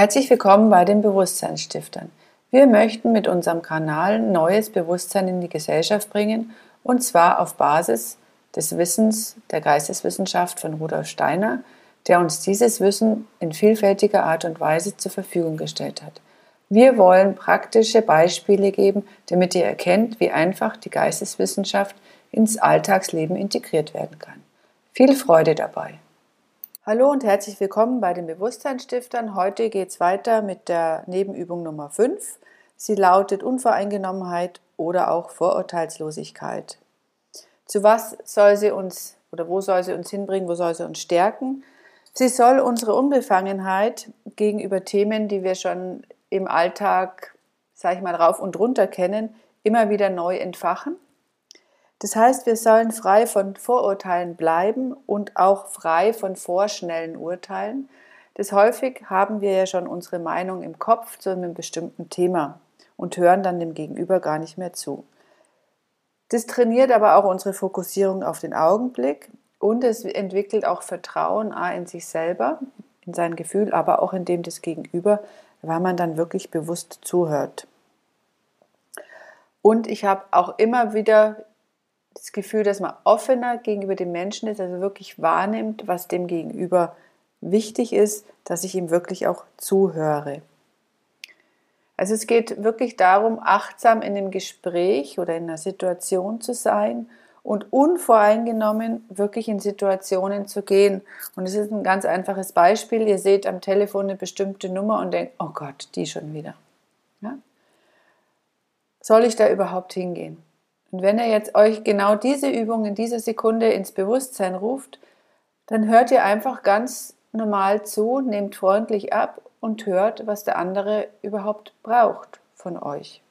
Herzlich willkommen bei den Bewusstseinsstiftern. Wir möchten mit unserem Kanal neues Bewusstsein in die Gesellschaft bringen und zwar auf Basis des Wissens der Geisteswissenschaft von Rudolf Steiner, der uns dieses Wissen in vielfältiger Art und Weise zur Verfügung gestellt hat. Wir wollen praktische Beispiele geben, damit ihr erkennt, wie einfach die Geisteswissenschaft ins Alltagsleben integriert werden kann. Viel Freude dabei! Hallo und herzlich willkommen bei den Bewusstseinsstiftern. Heute geht es weiter mit der Nebenübung Nummer 5. Sie lautet Unvoreingenommenheit oder auch Vorurteilslosigkeit. Zu was soll sie uns oder wo soll sie uns hinbringen, wo soll sie uns stärken? Sie soll unsere Unbefangenheit gegenüber Themen, die wir schon im Alltag, sage ich mal, rauf und runter kennen, immer wieder neu entfachen das heißt, wir sollen frei von Vorurteilen bleiben und auch frei von vorschnellen Urteilen. Das häufig haben wir ja schon unsere Meinung im Kopf zu einem bestimmten Thema und hören dann dem Gegenüber gar nicht mehr zu. Das trainiert aber auch unsere Fokussierung auf den Augenblick und es entwickelt auch Vertrauen in sich selber, in sein Gefühl, aber auch in dem des Gegenüber, weil man dann wirklich bewusst zuhört. Und ich habe auch immer wieder das Gefühl, dass man offener gegenüber dem Menschen ist, also wirklich wahrnimmt, was dem Gegenüber wichtig ist, dass ich ihm wirklich auch zuhöre. Also es geht wirklich darum, achtsam in dem Gespräch oder in einer Situation zu sein und unvoreingenommen wirklich in Situationen zu gehen. Und es ist ein ganz einfaches Beispiel. Ihr seht am Telefon eine bestimmte Nummer und denkt, oh Gott, die schon wieder. Ja? Soll ich da überhaupt hingehen? Und wenn er jetzt euch genau diese Übung in dieser Sekunde ins Bewusstsein ruft, dann hört ihr einfach ganz normal zu, nehmt freundlich ab und hört, was der andere überhaupt braucht von euch.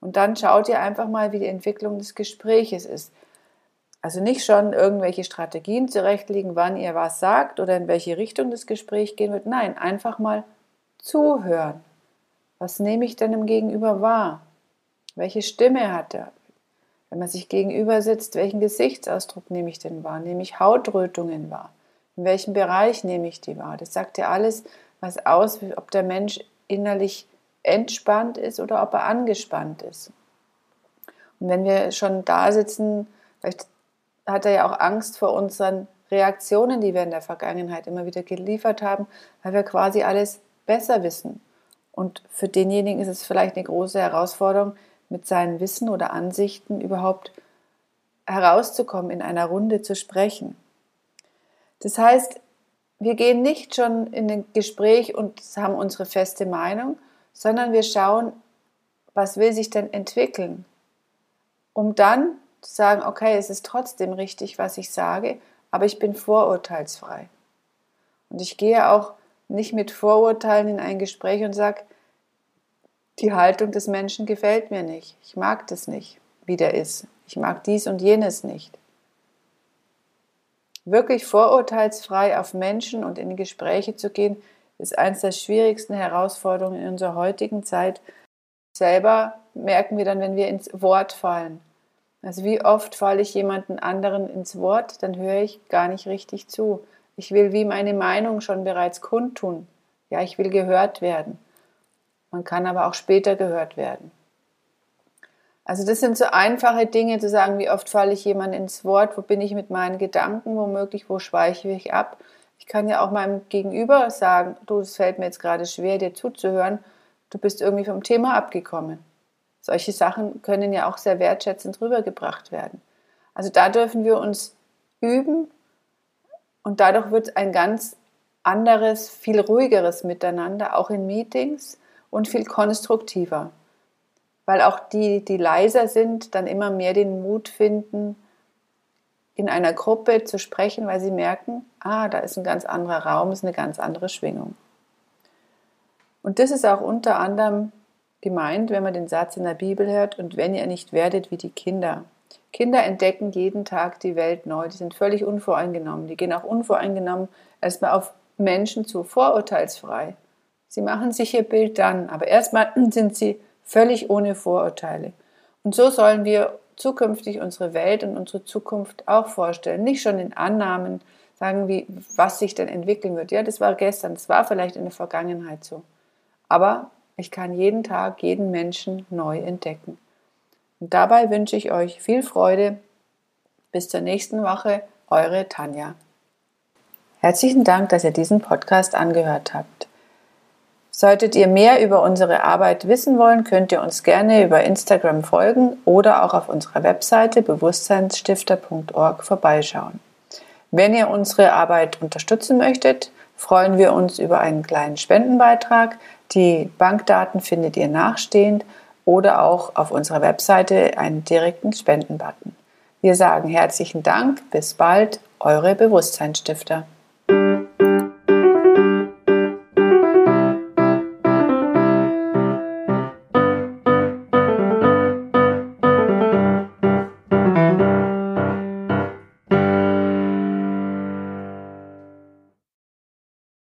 Und dann schaut ihr einfach mal, wie die Entwicklung des Gespräches ist. Also nicht schon irgendwelche Strategien zurechtlegen, wann ihr was sagt oder in welche Richtung das Gespräch gehen wird. Nein, einfach mal zuhören. Was nehme ich denn im Gegenüber wahr? Welche Stimme hat er? Wenn man sich gegenüber sitzt, welchen Gesichtsausdruck nehme ich denn wahr? Nehme ich Hautrötungen wahr? In welchem Bereich nehme ich die wahr? Das sagt ja alles was aus, ob der Mensch innerlich entspannt ist oder ob er angespannt ist. Und wenn wir schon da sitzen, vielleicht hat er ja auch Angst vor unseren Reaktionen, die wir in der Vergangenheit immer wieder geliefert haben, weil wir quasi alles besser wissen. Und für denjenigen ist es vielleicht eine große Herausforderung, mit seinen Wissen oder Ansichten überhaupt herauszukommen, in einer Runde zu sprechen. Das heißt, wir gehen nicht schon in ein Gespräch und haben unsere feste Meinung, sondern wir schauen, was will sich denn entwickeln, um dann zu sagen, okay, es ist trotzdem richtig, was ich sage, aber ich bin vorurteilsfrei. Und ich gehe auch nicht mit Vorurteilen in ein Gespräch und sage, die Haltung des Menschen gefällt mir nicht. Ich mag das nicht, wie der ist. Ich mag dies und jenes nicht. Wirklich vorurteilsfrei auf Menschen und in Gespräche zu gehen, ist eines der schwierigsten Herausforderungen in unserer heutigen Zeit. Selber merken wir dann, wenn wir ins Wort fallen. Also wie oft falle ich jemanden anderen ins Wort, dann höre ich gar nicht richtig zu. Ich will wie meine Meinung schon bereits kundtun. Ja, ich will gehört werden. Man kann aber auch später gehört werden. Also das sind so einfache Dinge zu sagen, wie oft falle ich jemand ins Wort, wo bin ich mit meinen Gedanken, womöglich, wo schweiche ich ab. Ich kann ja auch meinem Gegenüber sagen, du, es fällt mir jetzt gerade schwer, dir zuzuhören, du bist irgendwie vom Thema abgekommen. Solche Sachen können ja auch sehr wertschätzend rübergebracht werden. Also da dürfen wir uns üben und dadurch wird ein ganz anderes, viel ruhigeres Miteinander, auch in Meetings und viel konstruktiver. Weil auch die, die leiser sind, dann immer mehr den Mut finden, in einer Gruppe zu sprechen, weil sie merken, ah, da ist ein ganz anderer Raum, ist eine ganz andere Schwingung. Und das ist auch unter anderem gemeint, wenn man den Satz in der Bibel hört, und wenn ihr nicht werdet wie die Kinder. Kinder entdecken jeden Tag die Welt neu, die sind völlig unvoreingenommen, die gehen auch unvoreingenommen erstmal auf Menschen zu, vorurteilsfrei. Sie machen sich ihr Bild dann, aber erstmal sind sie völlig ohne Vorurteile. Und so sollen wir zukünftig unsere Welt und unsere Zukunft auch vorstellen. Nicht schon in Annahmen sagen, wie, was sich denn entwickeln wird. Ja, das war gestern, das war vielleicht in der Vergangenheit so. aber ich kann jeden Tag jeden Menschen neu entdecken. Und dabei wünsche ich euch viel Freude. Bis zur nächsten Woche, eure Tanja. Herzlichen Dank, dass ihr diesen Podcast angehört habt. Solltet ihr mehr über unsere Arbeit wissen wollen, könnt ihr uns gerne über Instagram folgen oder auch auf unserer Webseite bewusstseinsstifter.org vorbeischauen. Wenn ihr unsere Arbeit unterstützen möchtet, freuen wir uns über einen kleinen Spendenbeitrag. Die Bankdaten findet ihr nachstehend oder auch auf unserer Webseite einen direkten Spendenbutton. Wir sagen herzlichen Dank, bis bald, eure Bewusstseinsstifter.